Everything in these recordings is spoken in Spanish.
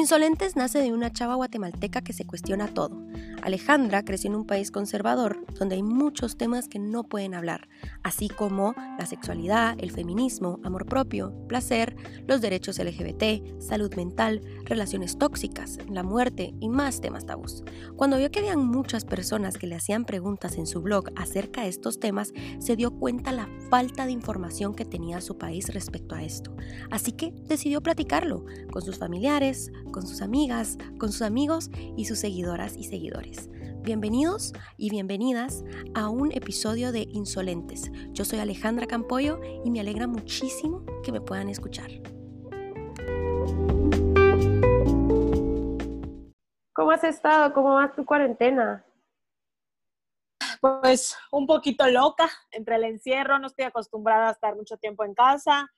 Insolentes nace de una chava guatemalteca que se cuestiona todo. Alejandra creció en un país conservador donde hay muchos temas que no pueden hablar, así como la sexualidad, el feminismo, amor propio, placer, los derechos LGBT, salud mental, relaciones tóxicas, la muerte y más temas tabús. Cuando vio que habían muchas personas que le hacían preguntas en su blog acerca de estos temas, se dio cuenta la falta de información que tenía su país respecto a esto. Así que decidió platicarlo con sus familiares, con sus amigas, con sus amigos y sus seguidoras y seguidores. Bienvenidos y bienvenidas a un episodio de Insolentes. Yo soy Alejandra Campoyo y me alegra muchísimo que me puedan escuchar. ¿Cómo has estado? ¿Cómo va tu cuarentena? Pues un poquito loca entre el encierro, no estoy acostumbrada a estar mucho tiempo en casa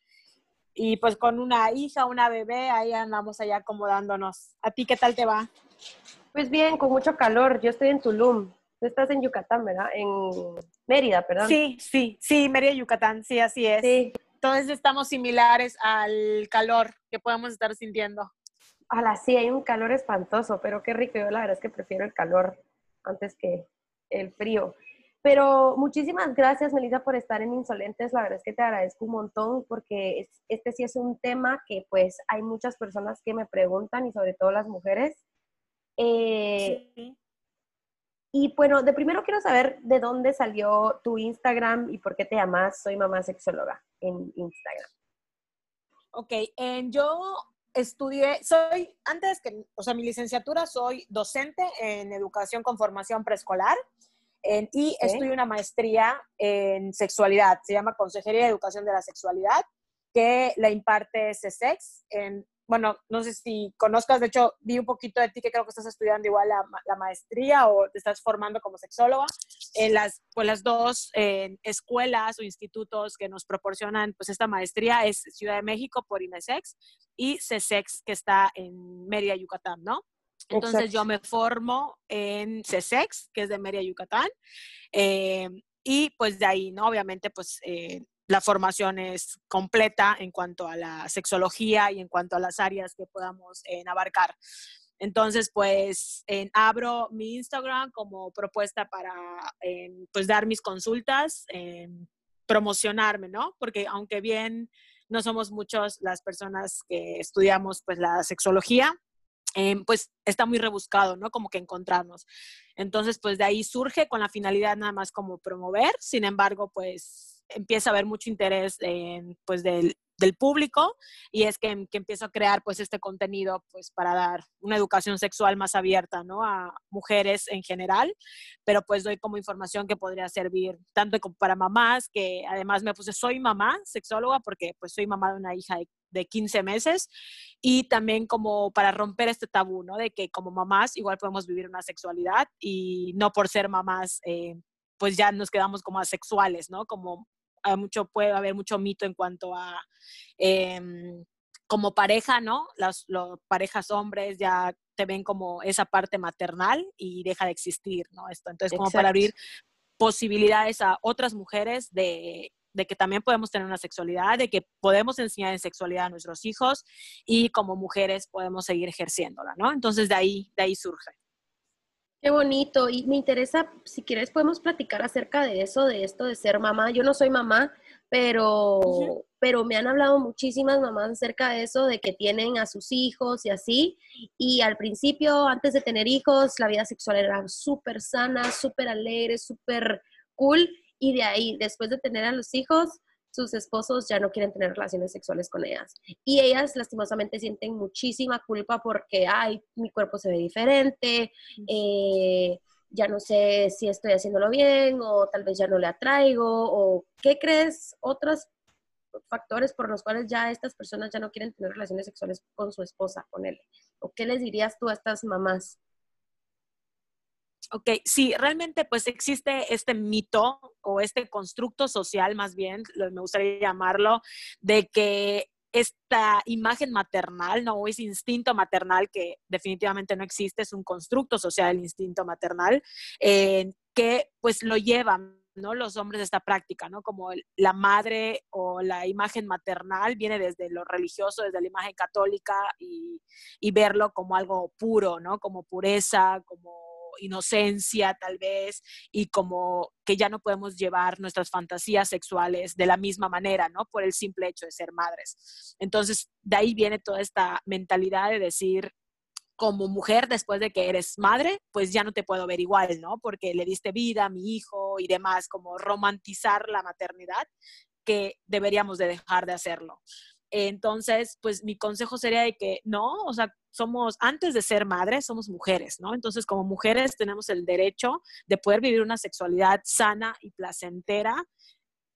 y pues con una hija, una bebé, ahí andamos allá acomodándonos. ¿A ti qué tal te va? Pues bien, con mucho calor. Yo estoy en Tulum. Tú estás en Yucatán, ¿verdad? En Mérida, perdón. Sí, sí, sí, Mérida, Yucatán, sí, así es. Sí. Entonces estamos similares al calor que podemos estar sintiendo. Ojalá, sí, hay un calor espantoso, pero qué rico. Yo la verdad es que prefiero el calor antes que el frío. Pero muchísimas gracias, Melissa, por estar en Insolentes. La verdad es que te agradezco un montón porque este sí es un tema que pues hay muchas personas que me preguntan y sobre todo las mujeres. Eh, y bueno, de primero quiero saber de dónde salió tu Instagram y por qué te llamas Soy Mamá Sexóloga en Instagram. Ok, yo estudié, soy, antes que, o sea, mi licenciatura, soy docente en educación con formación preescolar y estudio una maestría en sexualidad, se llama Consejería de Educación de la Sexualidad, que la imparte CSEX. En, bueno, no sé si conozcas, de hecho, vi un poquito de ti que creo que estás estudiando igual la, maestría o te estás formando como sexóloga. En las, pues las dos escuelas o institutos que nos proporcionan pues esta maestría es Ciudad de México por INESEX y CSEX que está en Mérida, Yucatán, ¿no? Entonces yo me formo en CSEX, que es de Mérida, Yucatán, eh, y pues de ahí, ¿no? Obviamente, pues eh, la formación es completa en cuanto a la sexología y en cuanto a las áreas que podamos eh, abarcar. Entonces, pues abro mi Instagram como propuesta para pues dar mis consultas, promocionarme, ¿no? Porque aunque bien no somos muchos las personas que estudiamos pues la sexología, Em, pues está muy rebuscado, ¿no? Como que encontrarnos. Entonces, pues de ahí surge con la finalidad nada más como promover, sin embargo, pues empieza a haber mucho interés en, pues del, del público y es que, que, empiezo a crear pues este contenido pues para dar una educación sexual más abierta, ¿no? A mujeres en general, pero pues doy como información que podría servir tanto como para mamás, que además me puse soy mamá sexóloga porque pues soy mamá de una hija de de 15 meses y también como para romper este tabú, ¿no? De que como mamás igual podemos vivir una sexualidad y no por ser mamás, eh, pues ya nos quedamos como asexuales, ¿no? Como hay mucho, puede haber mucho mito en cuanto a em, como pareja, ¿no? Las parejas hombres ya te ven como esa parte maternal y deja de existir, ¿no? Esto, entonces como para abrir posibilidades a otras mujeres de de que también podemos tener una sexualidad, de que podemos enseñar en sexualidad a nuestros hijos y como mujeres podemos seguir ejerciéndola, ¿no? Entonces de ahí, de ahí surge. Qué bonito. Y me interesa, si quieres, podemos platicar acerca de eso, de esto de ser mamá. Yo no soy mamá, pero, pero me han hablado muchísimas mamás acerca de eso, de que tienen a sus hijos y así. Y al principio, antes de tener hijos, la vida sexual era súper sana, súper alegre, súper cool y de ahí, después de tener a los hijos, sus esposos ya no quieren tener relaciones sexuales con ellas. Y ellas lastimosamente sienten muchísima culpa porque, ay, mi cuerpo se ve diferente, eh, ya no sé si estoy haciéndolo bien o tal vez ya no le atraigo o qué crees otros factores por los cuales ya estas personas ya no quieren tener relaciones sexuales con su esposa, con él. ¿O qué les dirías tú a estas mamás? Ok, sí, realmente pues existe este mito o este constructo social más bien, me gustaría llamarlo, de que esta imagen maternal, ¿no? O ese instinto maternal que definitivamente no existe, es un constructo social, el instinto maternal, eh, que pues lo llevan ¿no? Los hombres esta práctica, ¿no? Como la madre o la imagen maternal viene desde lo religioso, desde la imagen católica y, y verlo como algo puro, ¿no? Como pureza, como inocencia tal vez y como que ya no podemos llevar nuestras fantasías sexuales de la misma manera, ¿no? Por el simple hecho de ser madres. Entonces, de ahí viene toda esta mentalidad de decir, como mujer, después de que eres madre, pues ya no te puedo ver igual, ¿no? Porque le diste vida a mi hijo y demás, como romantizar la maternidad, que deberíamos de dejar de hacerlo. Entonces, pues mi consejo sería de que no, o sea, somos, antes de ser madres, somos mujeres, ¿no? Entonces, como mujeres tenemos el derecho de poder vivir una sexualidad sana y placentera.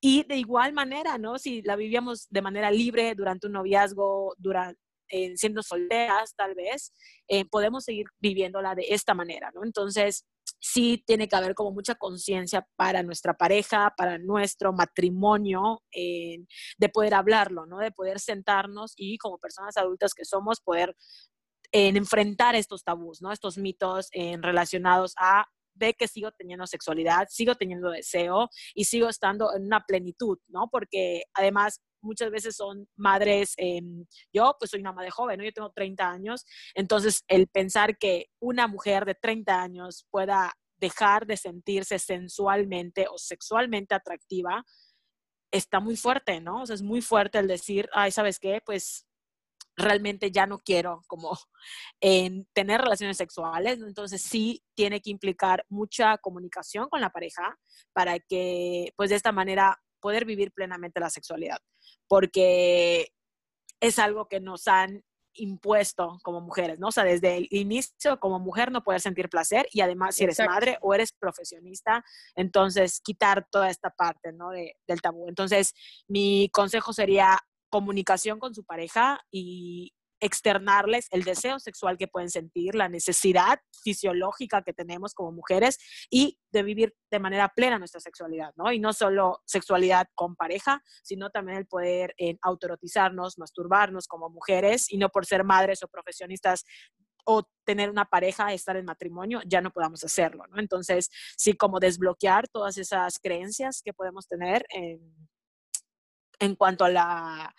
Y de igual manera, ¿no? Si la vivíamos de manera libre durante un noviazgo, durante, eh, siendo solteras tal vez, eh, podemos seguir viviéndola de esta manera, ¿no? Entonces, sí tiene que haber como mucha conciencia para nuestra pareja, para nuestro matrimonio, de poder hablarlo, ¿no? De poder sentarnos y como personas adultas que somos, poder enfrentar estos tabús, ¿no? Estos mitos relacionados a ve que sigo teniendo sexualidad, sigo teniendo deseo y sigo estando en una plenitud, ¿no? Porque además muchas veces son madres, em, yo pues soy una madre joven, ¿no? Yo tengo 30 años, entonces el pensar que una mujer de 30 años pueda dejar de sentirse sensualmente o sexualmente atractiva, está muy fuerte, ¿no? O sea, es muy fuerte el decir, ay, ¿sabes qué? Pues realmente ya no quiero como en tener relaciones sexuales, entonces sí tiene que implicar mucha comunicación con la pareja para que pues de esta manera poder vivir plenamente la sexualidad, porque es algo que nos han impuesto como mujeres, ¿no? O sea, desde el inicio como mujer no puedes sentir placer y además si eres madre o eres profesionista, entonces quitar toda esta parte, ¿no? del tabú. Entonces, mi consejo sería comunicación con su pareja y externarles el deseo sexual que pueden sentir, la necesidad fisiológica que tenemos como mujeres y de vivir de manera plena nuestra sexualidad, ¿no? Y no solo sexualidad con pareja, sino también el poder en autorotizarnos, masturbarnos como mujeres y no por ser madres o profesionistas o tener una pareja, estar en matrimonio, ya no podamos hacerlo, ¿no? Entonces, sí, como desbloquear todas esas creencias que podemos tener en, en cuanto a la,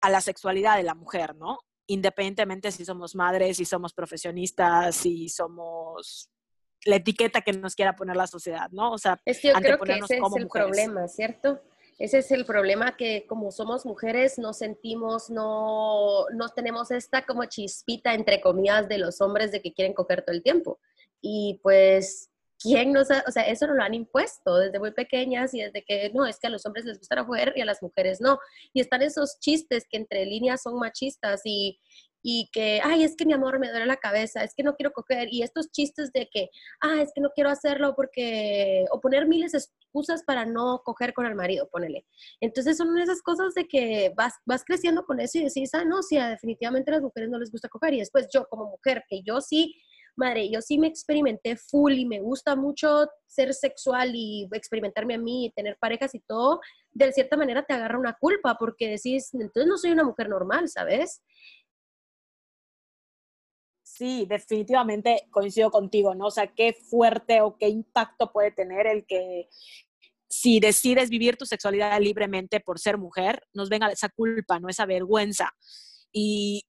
a la sexualidad de la mujer, ¿no? Independientemente si somos madres, si somos profesionistas, si somos la etiqueta que nos quiera poner la sociedad, ¿no? O sea, es que yo creo que ese es el problema, ¿cierto? Ese es el problema que como somos mujeres no sentimos, no, no tenemos esta como chispita entre comillas de los hombres de que quieren coger todo el tiempo. Y pues ¿quién nos o sea, eso nos lo han impuesto desde muy pequeñas y desde que, no, es que a los hombres les gusta la y a las mujeres no. Y están esos chistes que entre líneas son machistas y, y que, ay, es que mi amor me duele la cabeza, es que no quiero coger, y estos chistes de que, ah, es que no quiero hacerlo porque, o poner miles de excusas para no coger con el marido, ponele. Entonces son esas cosas de que vas, vas creciendo con eso y decís, ah, no, sí, definitivamente a las mujeres no les gusta coger, y después yo como mujer, que yo sí madre, yo sí me experimenté full y me gusta mucho ser sexual y experimentarme a mí y tener parejas y todo, de cierta manera te agarra una culpa porque decís, entonces no soy una mujer normal, ¿sabes? Sí, definitivamente coincido contigo, ¿no? O sea, qué fuerte o qué impacto puede tener el que si decides vivir tu sexualidad libremente por ser mujer, nos venga esa culpa, ¿no? Esa vergüenza. Y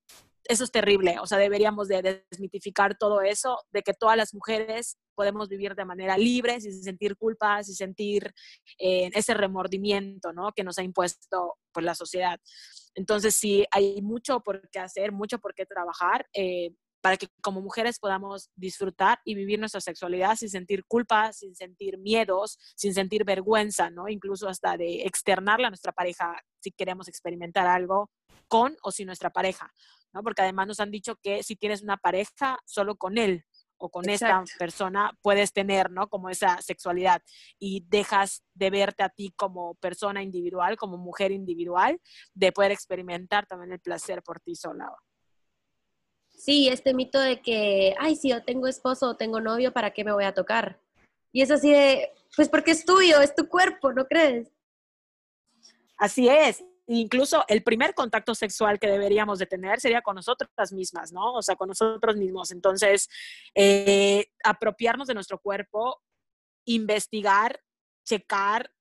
eso es terrible, o sea, deberíamos de desmitificar todo eso, de que todas las mujeres podemos vivir de manera libre, sin sentir culpa, sin sentir eh, ese remordimiento, ¿no? Que nos ha impuesto pues, la sociedad. Entonces, sí, hay mucho por qué hacer, mucho por qué trabajar. Eh, para que como mujeres podamos disfrutar y vivir nuestra sexualidad sin sentir culpa, sin sentir miedos, sin sentir vergüenza, ¿no? Incluso hasta de externarla a nuestra pareja si queremos experimentar algo con o sin nuestra pareja. Porque además nos han dicho que si tienes una pareja, solo con él o con esta persona puedes tener, ¿no? Como esa sexualidad y dejas de verte a ti como persona individual, como mujer individual, de poder experimentar también el placer por ti sola. Sí, este mito de que, ay, si yo tengo esposo o tengo novio, ¿para qué me voy a tocar? Y es así de, pues porque es tuyo, es tu cuerpo, ¿no crees? Así es incluso el primer contacto sexual que deberíamos de tener sería con nosotras mismas, ¿no? O sea, con nosotros mismos. Entonces, eh, apropiarnos de nuestro cuerpo, investigar checar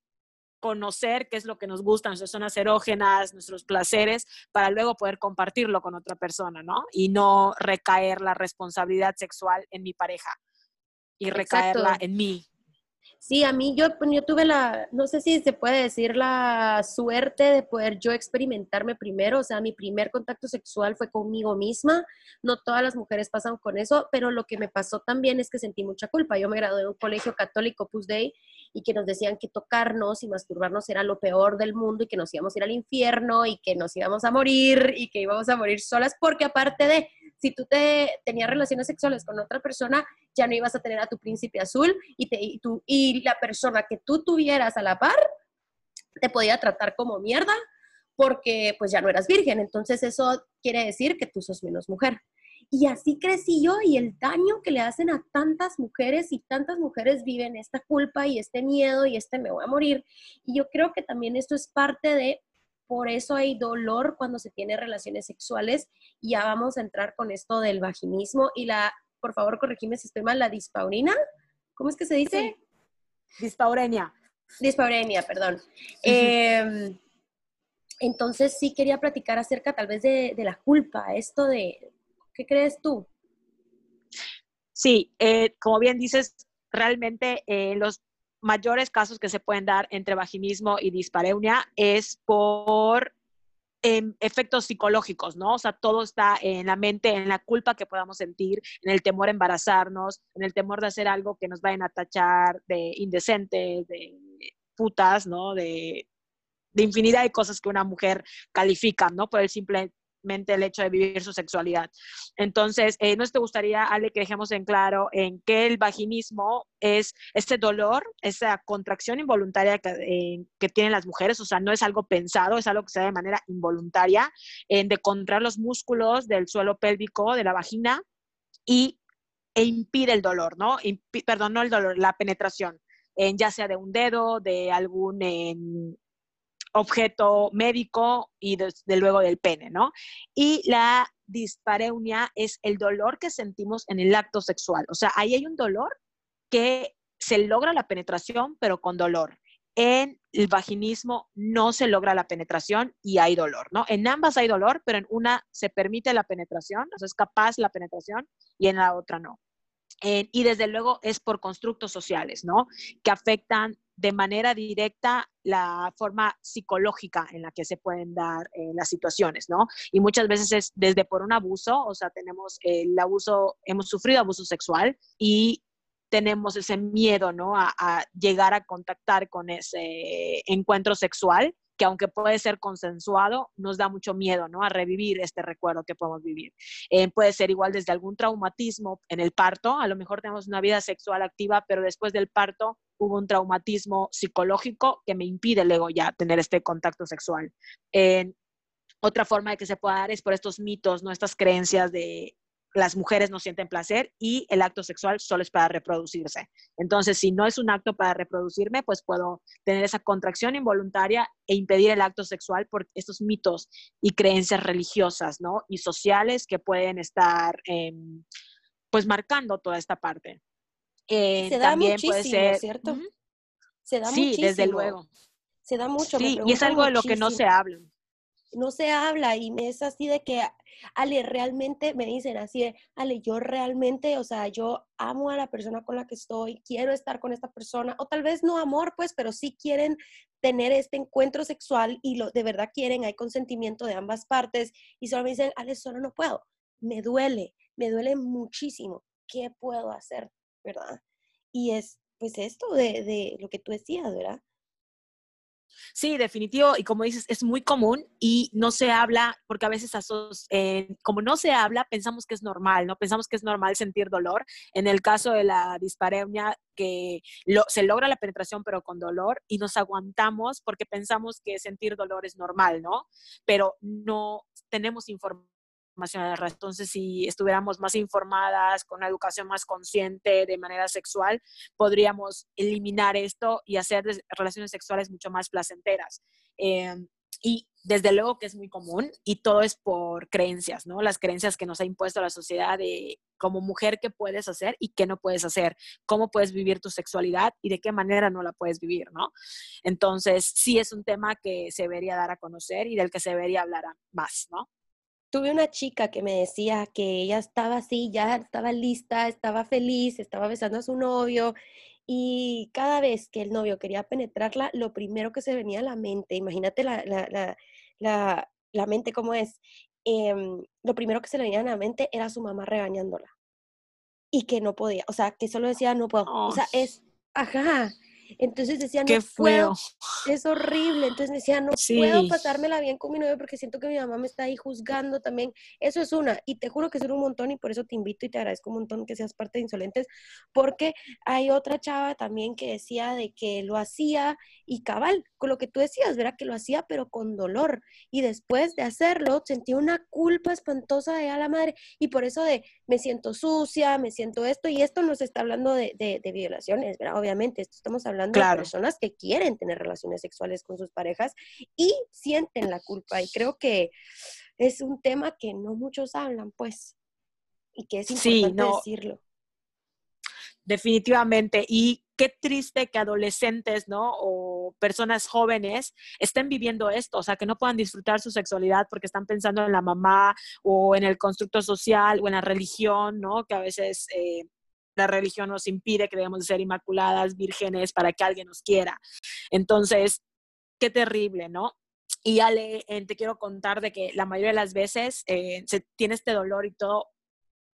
conocer qué es lo que nos gusta, nuestras zonas erógenas, nuestros placeres, para luego poder compartirlo con otra persona, ¿no? Y no recaer la responsabilidad sexual en mi pareja y recaerla en mí. Sí, a mí yo, yo tuve la, no sé si se puede decir la suerte de poder yo experimentarme primero, o sea, mi primer contacto sexual fue conmigo misma, no todas las mujeres pasan con eso, pero lo que me pasó también es que sentí mucha culpa. Yo me gradué de un colegio católico, Pus Dei, y que nos decían que tocarnos y masturbarnos era lo peor del mundo y que nos íbamos a ir al infierno y que nos íbamos a morir y que íbamos a morir solas, porque aparte de, si tú te tenías relaciones sexuales con otra persona, ya no ibas a tener a tu príncipe azul y, te, y, tú, y la persona que tú tuvieras a la par te podía tratar como mierda porque pues ya no eras virgen. Entonces eso quiere decir que tú sos menos mujer. Y así crecí yo y el daño que le hacen a tantas mujeres y tantas mujeres viven esta culpa y este miedo y este me voy a morir. Y yo creo que también esto es parte de, por eso hay dolor cuando se tiene relaciones sexuales. Y ya vamos a entrar con esto del vaginismo y la, por favor, corregime si estoy mal, la dispaurina. ¿Cómo es que se dice? Dispaurenia. Dispaurenia, perdón. Em, entonces sí quería platicar acerca tal vez de, de la culpa, esto de, ¿Qué crees tú? Sí, eh, como bien dices, realmente eh, los mayores casos que se pueden dar entre vaginismo y dispareunia es por em, efectos psicológicos, ¿no? O sea, todo está en la mente, en la culpa que podamos sentir, en el temor a embarazarnos, en el temor de hacer algo que nos vayan a tachar de indecentes, de putas, ¿no? De, de infinidad de cosas que una mujer califica, ¿no? Por el simple el hecho de vivir su sexualidad. Entonces, eh, ¿no te gustaría, Ale, que dejemos en claro en que el vaginismo es este dolor, esa contracción involuntaria eh, que, tienen las mujeres? O sea, no es algo pensado, es algo que se da de manera involuntaria, en de contraer los músculos del suelo pélvico, de la vagina, y, e impide el dolor, ¿no? perdón, no el dolor, la penetración, en, ya sea de un dedo, de algún objeto médico y desde luego del pene, ¿no? Y la dispareunia es el dolor que sentimos en el acto sexual. O sea, ahí hay un dolor que se logra la penetración, pero con dolor. En el vaginismo no se logra la penetración y hay dolor, ¿no? En ambas hay dolor, pero en una se permite la penetración, o sea, es capaz la penetración y en la otra no. y desde luego es por constructos sociales, ¿no? Que afectan de manera directa la forma psicológica en la que se pueden dar eh, las situaciones, ¿no? Y muchas veces es desde por un abuso, o sea, tenemos el abuso, hemos sufrido abuso sexual y tenemos ese miedo, ¿no? A, a llegar a contactar con ese encuentro sexual que aunque puede ser consensuado, nos da mucho miedo, ¿no? A revivir este recuerdo que podemos vivir. Eh, puede ser igual desde algún traumatismo en el parto, a lo mejor tenemos una vida sexual activa, pero después del parto hubo un traumatismo psicológico que me impide luego ya tener este contacto sexual. otra forma de que se pueda dar es por estos mitos, ¿no? Estas creencias de las mujeres no sienten placer y el acto sexual solo es para reproducirse. Entonces, si no es un acto para reproducirme, pues puedo tener esa contracción involuntaria e impedir el acto sexual por estos mitos y creencias religiosas, ¿no? Y sociales que pueden estar, em, pues, marcando toda esta parte. Eh, se da también muchísimo, puede ser, ¿cierto? Se da sí, desde luego. Se da mucho. Sí, y es algo de lo que no se habla no se habla y es así de que, Ale, realmente me dicen así Ale, yo realmente, o sea, yo amo a la persona con la que estoy, quiero estar con esta persona, o tal vez no amor, pues, pero sí quieren tener este encuentro sexual y lo de verdad quieren, hay consentimiento de ambas partes y solo me dicen, Ale, solo no puedo, me duele, me duele muchísimo, ¿qué puedo hacer? ¿Verdad? Y es pues esto de, de lo que tú decías, ¿verdad? Sí, definitivo. Y como dices, es muy común y no se habla, porque a veces, eh, como no se habla, pensamos que es normal, ¿no? Pensamos que es normal sentir dolor. En el caso de la dispareunia, que se logra la penetración pero con dolor y nos aguantamos porque pensamos que sentir dolor es normal, ¿no? Pero no tenemos información entonces, si estuviéramos más informadas, con una educación más consciente de manera sexual, podríamos eliminar esto y hacer relaciones sexuales mucho más placenteras. Em, y desde luego que es muy común y todo es por creencias, ¿no? Las creencias que nos ha impuesto la sociedad de como mujer qué puedes hacer y qué no puedes hacer, cómo puedes vivir tu sexualidad y de qué manera no la puedes vivir, ¿no? Entonces, sí es un tema que se debería dar a conocer y del que se debería hablar más, ¿no? Tuve una chica que me decía que ella estaba así, ya estaba lista, estaba feliz, estaba besando a su novio y cada vez que el novio quería penetrarla, lo primero que se venía a la mente, imagínate la, la, la, la, mente como es, em, lo primero que se le venía a la mente era su mamá regañándola. Y que no podía, o sea, que solo decía no puedo, o sea, es, ajá, entonces decía, no puedo, es horrible. Entonces decía, no puedo pasármela bien con mi novio porque siento que mi mamá me está ahí juzgando también. Eso es una. Y te juro que es un montón y por eso te invito y te agradezco un montón que seas parte de Insolentes, porque hay otra chava también que decía de que lo hacía y cabal, con lo que tú decías, ¿verdad? Que lo hacía pero con dolor. Y después de hacerlo, sentía una culpa espantosa de a la madre. Y por eso de, me siento sucia, me siento esto. Y esto no se está hablando de, de, de violaciones, ¿verdad? Obviamente, esto estamos hablando hablando de personas que quieren tener relaciones sexuales con sus parejas y sienten la culpa. Y creo que es un tema que no muchos hablan, pues, y que es importante decirlo. Definitivamente. Y qué triste que adolescentes, ¿no? O personas jóvenes estén viviendo esto, o sea, que no puedan disfrutar su sexualidad porque están pensando en la mamá o en el constructo social o en la religión, ¿no? Que a veces eh, la religión nos impide que debemos de ser inmaculadas, vírgenes, para que alguien nos quiera. Entonces, qué terrible, ¿no? Y Ale, te quiero contar de que la mayoría de las veces eh, se tiene este dolor y todo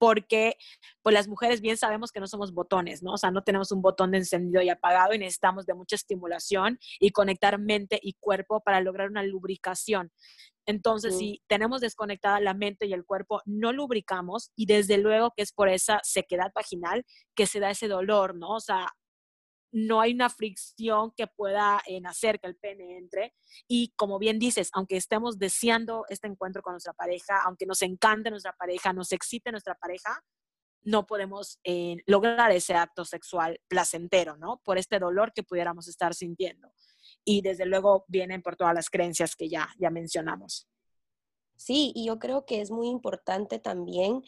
porque pues las mujeres bien sabemos que no somos botones, ¿no? O sea, no tenemos un botón de encendido y apagado y necesitamos de mucha estimulación y conectar mente y cuerpo para lograr una lubricación. Entonces, si tenemos desconectada la mente y el cuerpo, no lubricamos y desde luego que es por esa sequedad vaginal que se da ese dolor, ¿no? O sea, no hay una fricción que pueda hacer que el pene entre. Y como bien dices, aunque estemos deseando este encuentro con nuestra pareja, aunque nos encante nuestra pareja, nos excite nuestra pareja, no podemos eh, lograr ese acto sexual placentero, ¿no? Por este dolor que pudiéramos estar sintiendo y desde luego vienen por todas las creencias que ya, ya mencionamos. Sí, y yo creo que es muy importante también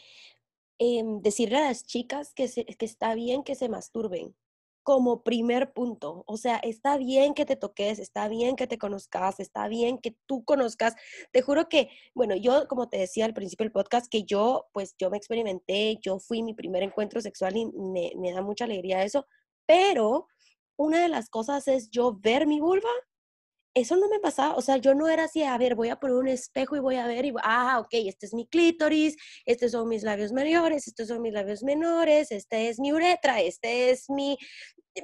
em, decirle a las chicas que, que está bien que se masturben como primer punto. O sea, está bien que te toques, está bien que te conozcas, está bien que tú conozcas. Te juro que, bueno, yo, como te decía al principio del podcast, que yo, pues yo me experimenté, yo fui mi primer encuentro sexual y me, me da mucha alegría eso, pero una de las cosas es yo ver mi vulva. Eso no me pasaba, o sea, yo no era así, a ver, voy a poner un espejo y voy a ver, y, ah, ok, este es mi clítoris, estos son mis labios mayores, estos son mis labios menores, este es mi uretra, este es mi,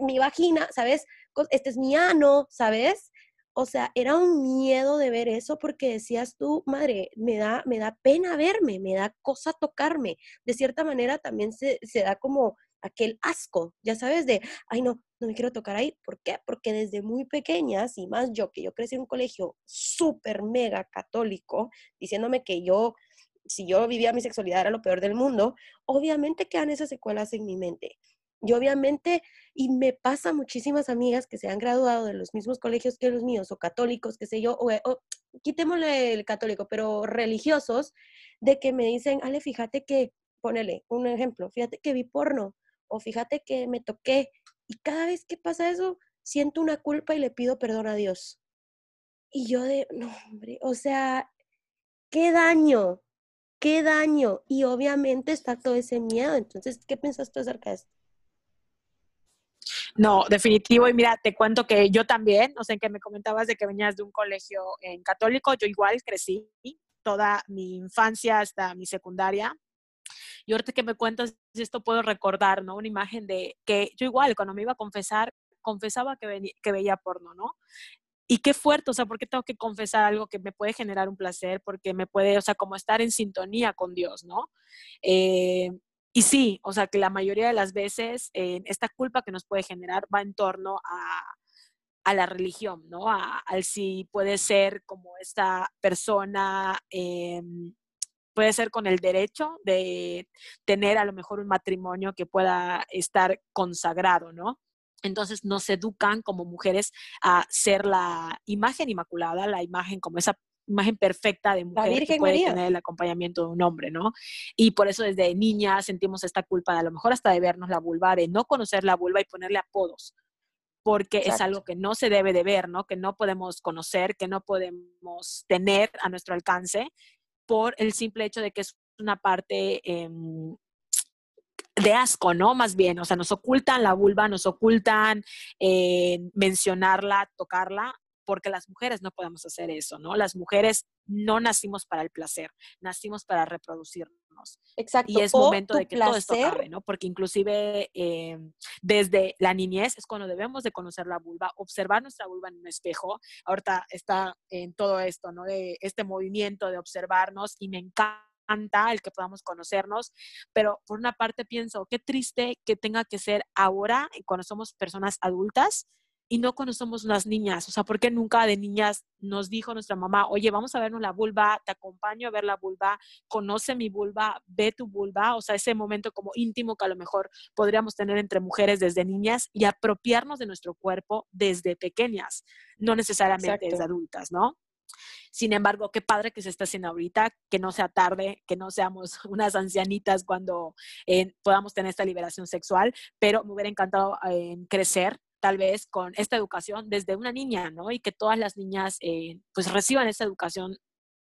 mi vagina, ¿sabes? Este es mi ano, ¿sabes? O sea, era un miedo de ver eso porque decías tú, madre, me da, me da pena verme, me da cosa tocarme. De cierta manera también se, se da como aquel asco, ya sabes, de, ay no, no me quiero tocar ahí. ¿Por qué? Porque desde muy pequeñas, y más yo, que yo crecí en un colegio súper mega católico, diciéndome que yo, si yo vivía mi sexualidad era lo peor del mundo, obviamente quedan esas secuelas en mi mente. Y obviamente, y me pasa muchísimas amigas que se han graduado de los mismos colegios que los míos, o católicos, qué sé yo, o, o quitémosle el católico, pero religiosos, de que me dicen, Ale, fíjate que, ponele un ejemplo, fíjate que vi porno, o fíjate que me toqué. Y cada vez que pasa eso, siento una culpa y le pido perdón a Dios. Y yo de, no, hombre, o sea, qué daño, qué daño. Y obviamente está todo ese miedo. Entonces, ¿qué piensas tú acerca de esto? No, definitivo. Y mira, te cuento que yo también, o sea, que me comentabas de que venías de un colegio en católico, yo igual crecí toda mi infancia hasta mi secundaria y ahorita que me cuentas esto puedo recordar, ¿no? Una imagen de que yo igual, cuando me iba a confesar, confesaba que, que veía porno, ¿no? Y qué fuerte, o sea, porque tengo que confesar algo que me puede generar un placer, porque me puede, o sea, como estar en sintonía con Dios, ¿no? Eh, y sí, o sea, que la mayoría de las veces eh, esta culpa que nos puede generar va en torno a, a la religión, ¿no? A, al si puede ser como esta persona eh, puede ser con el derecho de tener a lo mejor un matrimonio que pueda estar consagrado, ¿no? Entonces nos educan como mujeres a ser la imagen inmaculada, la imagen como esa imagen perfecta de mujer que puede tener el acompañamiento de un hombre, ¿no? Y por eso desde niña sentimos esta culpa de a lo mejor hasta de vernos la vulva, de no conocer la vulva y ponerle apodos porque es algo que no se debe de ver, ¿no? Que no podemos conocer, que no podemos tener a nuestro alcance por el simple hecho de que es una parte em, de asco, ¿no? Más bien, o sea, nos ocultan la vulva, nos ocultan eh, mencionarla, tocarla, porque las mujeres no podemos hacer eso, ¿no? Las mujeres no nacimos para el placer, nacimos para reproducirnos. Exacto. Y es momento de que todo esto acabe, ¿no? Porque inclusive eh, desde la niñez es cuando debemos de conocer la vulva, observar nuestra vulva en un espejo. Ahorita está en todo esto, ¿no? De este movimiento de observarnos y me encanta el que podamos conocernos, pero por una parte pienso, qué triste que tenga que ser ahora, cuando somos personas adultas, y no cuando somos unas niñas. O sea, ¿por qué nunca de niñas nos dijo nuestra mamá, oye, vamos a vernos la vulva, te acompaño a ver la vulva, conoce mi vulva, ve tu vulva? O sea, ese momento como íntimo que a lo mejor podríamos tener entre mujeres desde niñas y apropiarnos de nuestro cuerpo desde pequeñas, no necesariamente desde adultas, ¿no? Sin embargo, qué padre que se está haciendo ahorita, que no sea tarde, que no seamos unas ancianitas cuando eh, podamos tener esta liberación sexual, pero me hubiera encantado eh, crecer tal vez con esta educación desde una niña, ¿no? Y que todas las niñas eh, pues reciban esta educación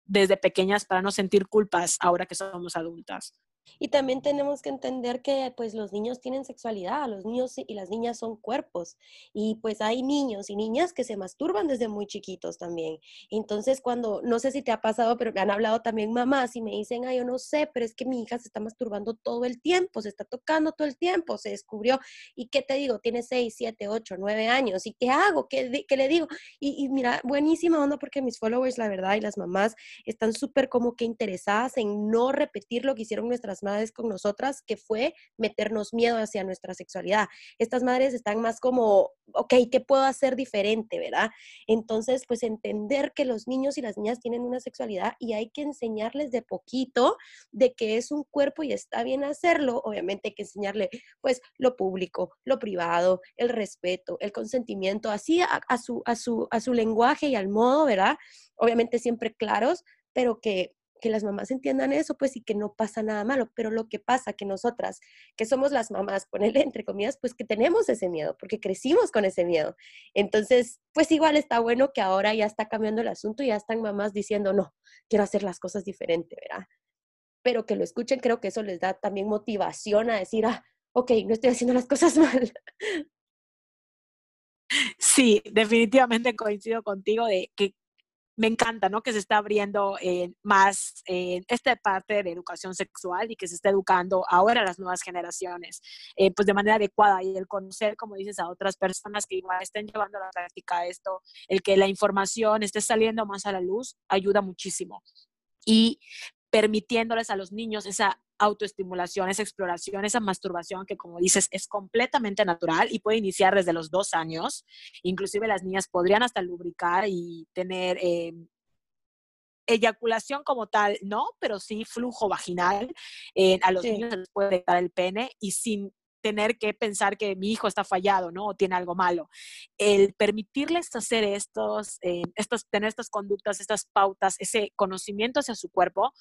desde pequeñas para no sentir culpas ahora que somos adultas. Y también tenemos que entender que pues los niños tienen sexualidad, los niños y las niñas son cuerpos y pues hay niños y niñas que se masturban desde muy chiquitos también. Entonces cuando, no sé si te ha pasado, pero me han hablado también mamás y me dicen, ay, yo no sé, pero es que mi hija se está masturbando todo el tiempo, se está tocando todo el tiempo, se descubrió. ¿Y qué te digo? Tiene 6, 7, 8, 9 años. ¿Y qué hago? ¿Qué, qué le digo? Y, y, mira, buenísima onda porque mis followers, la verdad, y las mamás están súper como que interesadas en no repetir lo que hicieron nuestras madres con nosotras, que fue meternos miedo hacia nuestra sexualidad. Estas madres están más como, ok, ¿qué puedo hacer diferente, verdad? Entonces, pues entender que los niños y las niñas tienen una sexualidad y hay que enseñarles de poquito de que es un cuerpo y está bien hacerlo. Obviamente hay que enseñarle, pues, lo público, lo privado, el respeto, el consentimiento, así a, su, a, su, a su lenguaje y al modo, ¿verdad? Obviamente siempre claros, pero que que las mamás entiendan eso, pues, y que no pasa nada malo. Pero lo que pasa que nosotras, que somos las mamás, ponerle entre comillas, pues que tenemos ese miedo, porque crecimos con ese miedo. Entonces, pues igual está bueno que ahora ya está cambiando el asunto y ya están mamás diciendo, no, quiero hacer las cosas diferente, ¿verdad? Pero que lo escuchen, creo que eso les da también motivación a decir, ah, ok, no estoy haciendo las cosas mal. Sí, definitivamente coincido contigo de que me encanta, ¿no? Que se está abriendo eh, más eh, esta parte de educación sexual y que se está educando ahora a las nuevas generaciones, eh, pues de manera adecuada y el conocer, como dices, a otras personas que igual estén llevando a la práctica esto, el que la información esté saliendo más a la luz, ayuda muchísimo. Y permitiéndoles a los niños esa autoestimulación, esa exploración, esa masturbación que como dices es completamente natural y puede iniciar desde los dos años. Inclusive las niñas podrían hasta lubricar y tener eh, eyaculación como tal, no, pero sí flujo vaginal. Eh, a los niños les puede dar el pene y sin tener que pensar que mi hijo está fallado, ¿no? O tiene algo malo. El permitirles hacer estos, eh, estos, tener estas conductas, estas pautas, ese conocimiento hacia su cuerpo,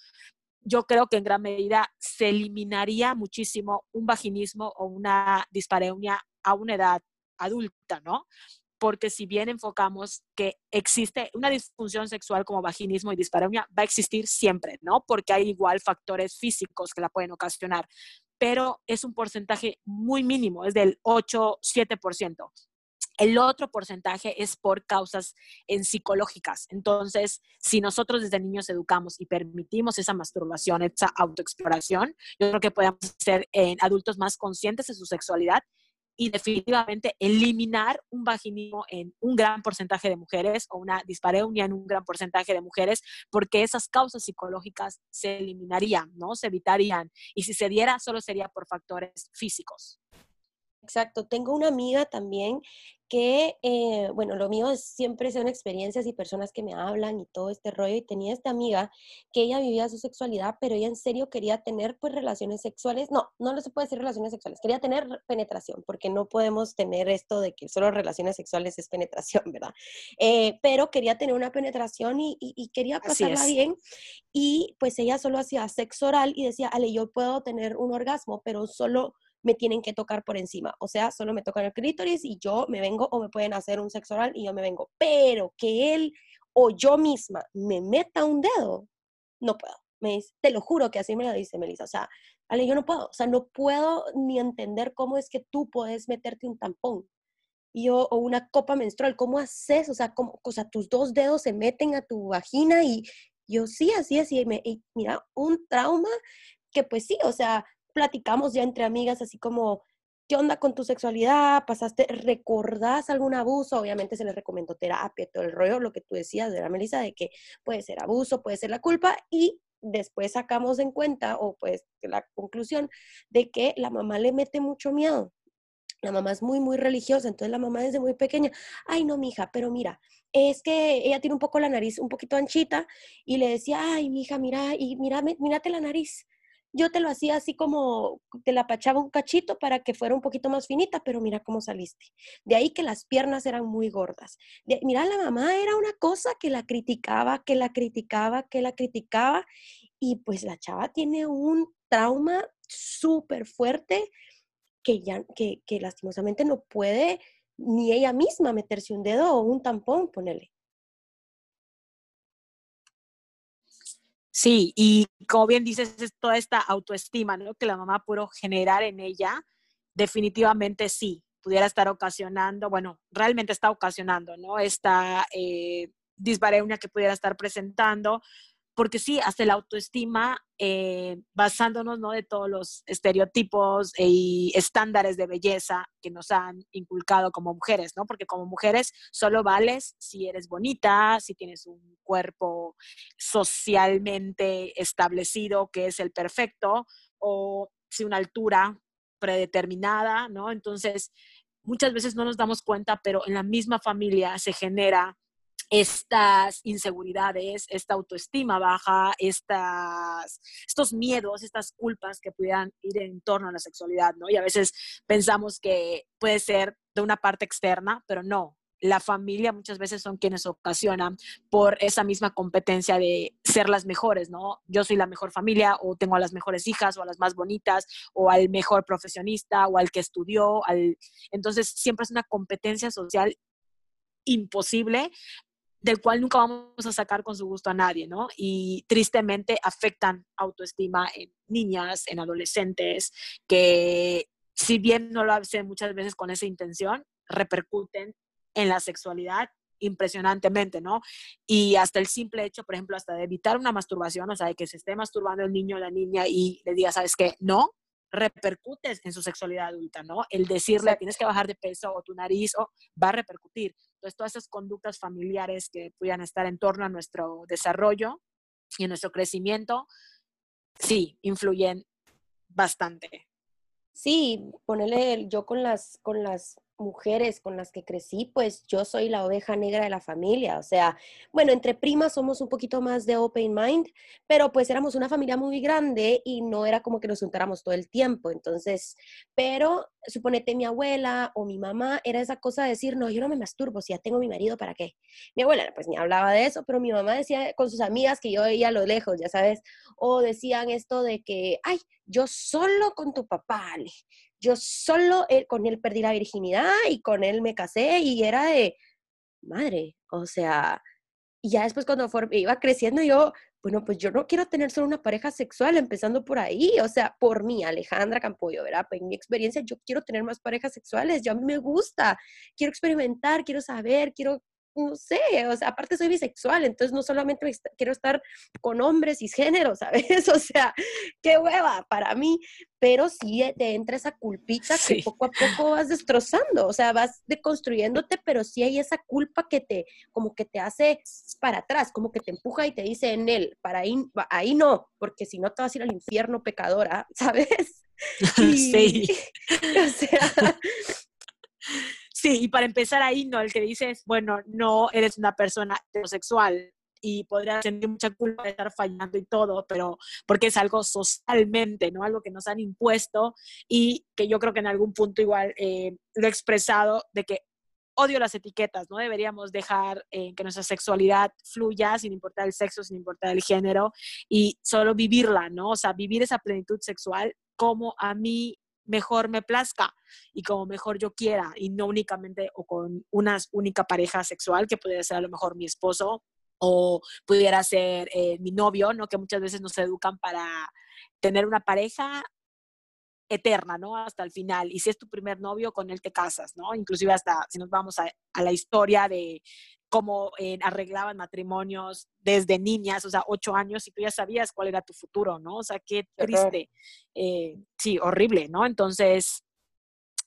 yo creo que en gran medida se eliminaría muchísimo un vaginismo o una dispareunia a una edad adulta, ¿no? Porque si bien enfocamos que existe una disfunción sexual como vaginismo y dispareunia, va a existir siempre, ¿no? Porque hay igual factores físicos que la pueden ocasionar, pero es un porcentaje muy mínimo, es del 8-7%. El otro porcentaje es por causas en psicológicas. Entonces, si nosotros desde niños educamos y permitimos esa masturbación, esa autoexploración, yo creo que podemos ser en adultos más conscientes de su sexualidad y definitivamente eliminar un vaginismo en un gran porcentaje de mujeres o una dispareunia en un gran porcentaje de mujeres, porque esas causas psicológicas se eliminarían, ¿no? Se evitarían. Y si se diera, solo sería por factores físicos. Exacto. Tengo una amiga también que, eh, bueno, lo mío siempre son experiencias y personas que me hablan y todo este rollo. Y tenía esta amiga que ella vivía su sexualidad, pero ella en serio quería tener pues relaciones sexuales. No, no se puede decir relaciones sexuales. Quería tener penetración, porque no podemos tener esto de que solo relaciones sexuales es penetración, ¿verdad? Eh, pero quería tener una penetración y, y quería pasarla bien. Y pues ella solo hacía sexo oral y decía, Ale, yo puedo tener un orgasmo, pero solo me tienen que tocar por encima. O sea, solo me tocan el clítoris y yo me vengo o me pueden hacer un sexo oral y yo me vengo. Pero que él o yo misma me meta un dedo, no puedo. Me te lo juro que así me lo dice Melissa. O sea, Ale, yo no puedo. O sea, no puedo ni entender cómo es que tú puedes meterte un tampón. Y yo, o una copa menstrual, ¿cómo haces? O sea, ¿cómo, tus dos dedos se meten a tu vagina y yo sí, así, así. Me, y mira, un trauma que pues sí, o sea, platicamos ya entre amigas, así como, ¿qué onda con tu sexualidad? ¿Pasaste, recordás algún abuso? Obviamente se les recomendó terapia, todo el rollo, lo que tú decías de la Melissa, de que puede ser abuso, puede ser la culpa, y después sacamos en cuenta, o pues la conclusión, de que la mamá le mete mucho miedo. La mamá es muy, muy religiosa, entonces la mamá desde muy pequeña, ay no, mija, pero mira, es que ella tiene un poco la nariz un poquito anchita y le decía, ay, mija, mira, y mira, mírate la nariz yo te lo hacía así como, te la pachaba un cachito para que fuera un poquito más finita, pero mira cómo saliste. De ahí que las piernas eran muy gordas. mira, la mamá era una cosa que la criticaba, que la criticaba, que la criticaba, y pues la chava tiene un trauma súper fuerte que ya, que, que lastimosamente no puede ni ella misma meterse un dedo o un tampón, ponele. Sí, y como bien dices, es toda esta autoestima ¿no? que la mamá pudo generar en ella, definitivamente sí, pudiera estar ocasionando, bueno, realmente está ocasionando, ¿no? Esta eh, disbareunia que pudiera estar presentando, porque sí, hasta la autoestima, eh, basándonos ¿no? de todos los estereotipos y estándares de belleza que nos han inculcado como mujeres, ¿no? Porque como mujeres solo vales si eres bonita, si tienes un cuerpo socialmente establecido que es el perfecto, o si una altura predeterminada, ¿no? Entonces, muchas veces no nos damos cuenta, pero en la misma familia se genera estas inseguridades, esta autoestima baja, estas, estos miedos, estas culpas que pudieran ir en torno a la sexualidad, ¿no? Y a veces pensamos que puede ser de una parte externa, pero no. La familia muchas veces son quienes ocasionan por esa misma competencia de ser las mejores, ¿no? Yo soy la mejor familia o tengo a las mejores hijas o a las más bonitas o al mejor profesionista o al que estudió. Al... Entonces siempre es una competencia social imposible del cual nunca vamos a sacar con su gusto a nadie, ¿no? Y tristemente afectan autoestima en niñas, en adolescentes, que si bien no lo hacen muchas veces con esa intención, repercuten en la sexualidad impresionantemente, ¿no? Y hasta el simple hecho, por ejemplo, hasta de evitar una masturbación, o sea, de que se esté masturbando el niño o la niña y le diga, ¿sabes qué? No, repercutes en su sexualidad adulta, ¿no? El decirle, tienes que bajar de peso o tu nariz o, va a repercutir. Entonces, todas esas conductas familiares que puedan estar en torno a nuestro desarrollo y a nuestro crecimiento, sí, influyen bastante. Sí, ponele yo con las, con las mujeres con las que crecí, pues yo soy la oveja negra de la familia. O sea, bueno, entre primas somos un poquito más de open mind, pero pues éramos una familia muy grande y no era como que nos juntáramos todo el tiempo. Entonces, pero suponete mi abuela o mi mamá era esa cosa de decir, no, yo no me masturbo, si ya tengo mi marido, ¿para qué? Mi abuela pues ni hablaba de eso, pero mi mamá decía con sus amigas que yo veía a lo lejos, ya sabes, o decían esto de que, ay, yo solo con tu papá, Ale yo solo eh, con él perdí la virginidad y con él me casé y era de, madre, o sea, y ya después cuando iba creciendo yo, bueno, pues yo no quiero tener solo una pareja sexual, empezando por ahí, o sea, por mí, Alejandra Campollo, ¿verdad? Pues en mi experiencia yo quiero tener más parejas sexuales, yo a mí me gusta, quiero experimentar, quiero saber, quiero no sé, o sea, aparte soy bisexual, entonces no solamente quiero estar con hombres y géneros, ¿sabes? O sea, qué hueva para mí, pero sí te entra esa culpita que poco a poco vas destrozando, o sea, vas deconstruyéndote, pero sí hay esa culpa que te, como que te hace para atrás, como que te empuja y te dice en él, para ahí, ahí no, porque si no te vas a ir al infierno pecadora, ¿sabes? sí. O sea, Sí, y para empezar ahí, ¿no? El que dices, bueno, no eres una persona heterosexual y podrías sentir mucha culpa de estar fallando y todo, pero porque es algo socialmente, ¿no? Algo que nos han impuesto y que yo creo que en algún punto igual eh, lo he expresado de que odio las etiquetas, ¿no? Deberíamos dejar eh, que nuestra sexualidad fluya sin importar el sexo, sin importar el género y solo vivirla, ¿no? O sea, vivir esa plenitud sexual como a mí mejor me plazca y como mejor yo quiera y no únicamente o con una única pareja sexual que pudiera ser a lo mejor mi esposo o pudiera ser eh, mi novio, ¿no? Que muchas veces nos educan para tener una pareja eterna, ¿no? Hasta el final. Y si es tu primer novio, con él te casas, ¿no? Inclusive hasta si nos vamos a, a la historia de cómo eh, arreglaban matrimonios desde niñas, o sea, ocho años, y tú ya sabías cuál era tu futuro, ¿no? O sea, qué triste. Eh, sí, horrible, ¿no? Entonces,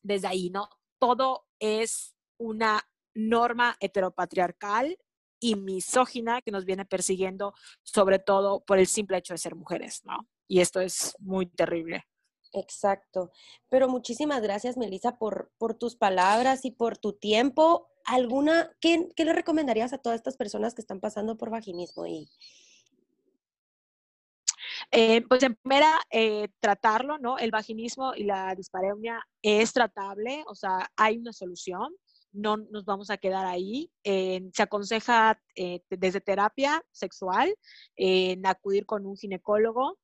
desde ahí, ¿no? Todo es una norma heteropatriarcal y misógina que nos viene persiguiendo, sobre todo por el simple hecho de ser mujeres, ¿no? Y esto es muy terrible. Exacto. Pero muchísimas gracias, Melissa, por, por tus palabras y por tu tiempo. ¿Alguna, qué, qué, le recomendarías a todas estas personas que están pasando por vaginismo? Y... Eh, pues en primera, eh, tratarlo, ¿no? El vaginismo y la dispareunia es tratable, o sea, hay una solución no nos vamos a quedar ahí. se aconseja eh, desde terapia sexual, en acudir con un ginecólogo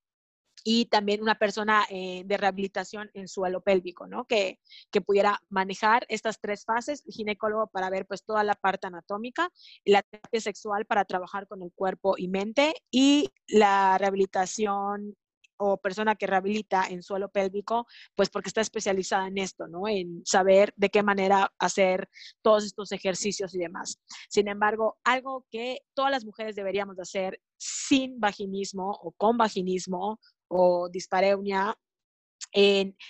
y también una persona eh, de rehabilitación en suelo pélvico, ¿no? Que, que, pudiera manejar estas tres fases, el ginecólogo para ver pues toda la parte anatómica, la terapia sexual para trabajar con el cuerpo y mente y la rehabilitación o persona que rehabilita en suelo pélvico, pues porque está especializada en esto, ¿no? En saber de qué manera hacer todos estos ejercicios y demás. Sin embargo, algo que todas las mujeres deberíamos hacer sin vaginismo o con vaginismo o dispareunia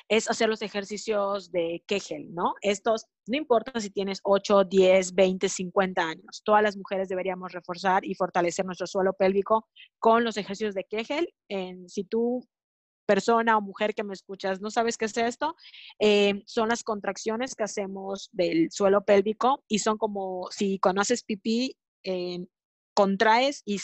es hacer los ejercicios de Kegel, ¿no? Estos, no importa si tienes 8, 10, 20, 50 años, todas las mujeres deberíamos reforzar y fortalecer nuestro suelo pélvico con los ejercicios de Kegel. En, si tú, persona o mujer que me escuchas, no sabes qué es esto, eh, son las contracciones que hacemos del suelo pélvico y son como si cuando haces pipí, eh, contraes y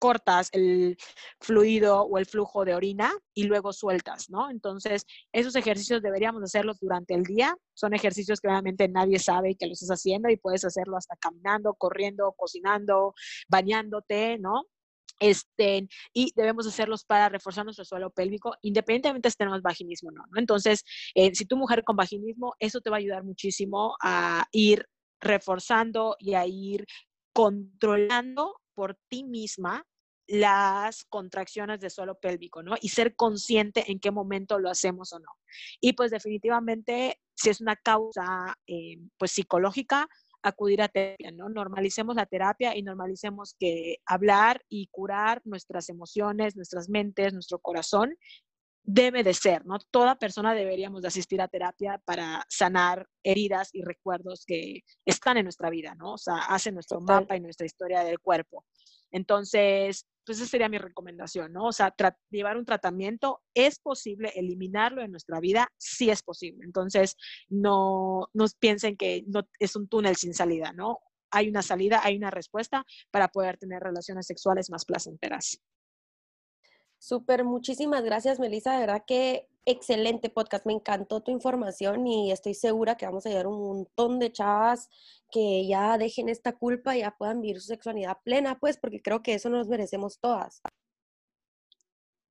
cortas el fluido o el flujo de orina y luego sueltas, ¿no? Entonces, esos ejercicios deberíamos hacerlos durante el día. Son ejercicios que realmente nadie sabe que los estás haciendo y puedes hacerlo hasta caminando, corriendo, cocinando, bañándote, ¿no? Este, y debemos hacerlos para reforzar nuestro suelo pélvico, independientemente si tenemos vaginismo o no, no. Entonces, eh, si tu mujer con vaginismo, eso te va a ayudar muchísimo a ir reforzando y a ir controlando por ti misma las contracciones de suelo pélvico, ¿no? Y ser consciente en qué momento lo hacemos o no. Y pues definitivamente, si es una causa, eh, pues psicológica, acudir a terapia, ¿no? Normalicemos la terapia y normalicemos que hablar y curar nuestras emociones, nuestras mentes, nuestro corazón debe de ser, ¿no? Toda persona deberíamos de asistir a terapia para sanar heridas y recuerdos que están en nuestra vida, ¿no? O sea, hacen nuestro mapa y nuestra historia del cuerpo. Entonces, pues esa sería mi recomendación, ¿no? O sea, llevar un tratamiento, ¿es posible eliminarlo en nuestra vida? Sí es posible. Entonces, no nos piensen que no, es un túnel sin salida, ¿no? Hay una salida, hay una respuesta para poder tener relaciones sexuales más placenteras. Súper, muchísimas gracias, Melissa. De verdad que excelente podcast. Me encantó tu información y estoy segura que vamos a ayudar un montón de chavas que ya dejen esta culpa y ya puedan vivir su sexualidad plena, pues, porque creo que eso nos merecemos todas.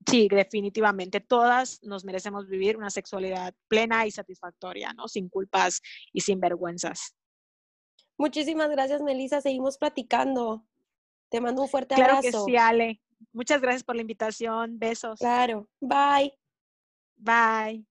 Sí, definitivamente. Todas nos merecemos vivir una sexualidad plena y satisfactoria, ¿no? Sin culpas y sin vergüenzas. Muchísimas gracias, Melissa. Seguimos platicando. Te mando un fuerte abrazo. Claro que sí, Ale. Muchas gracias por la invitación. Besos. Claro. Bye. Bye.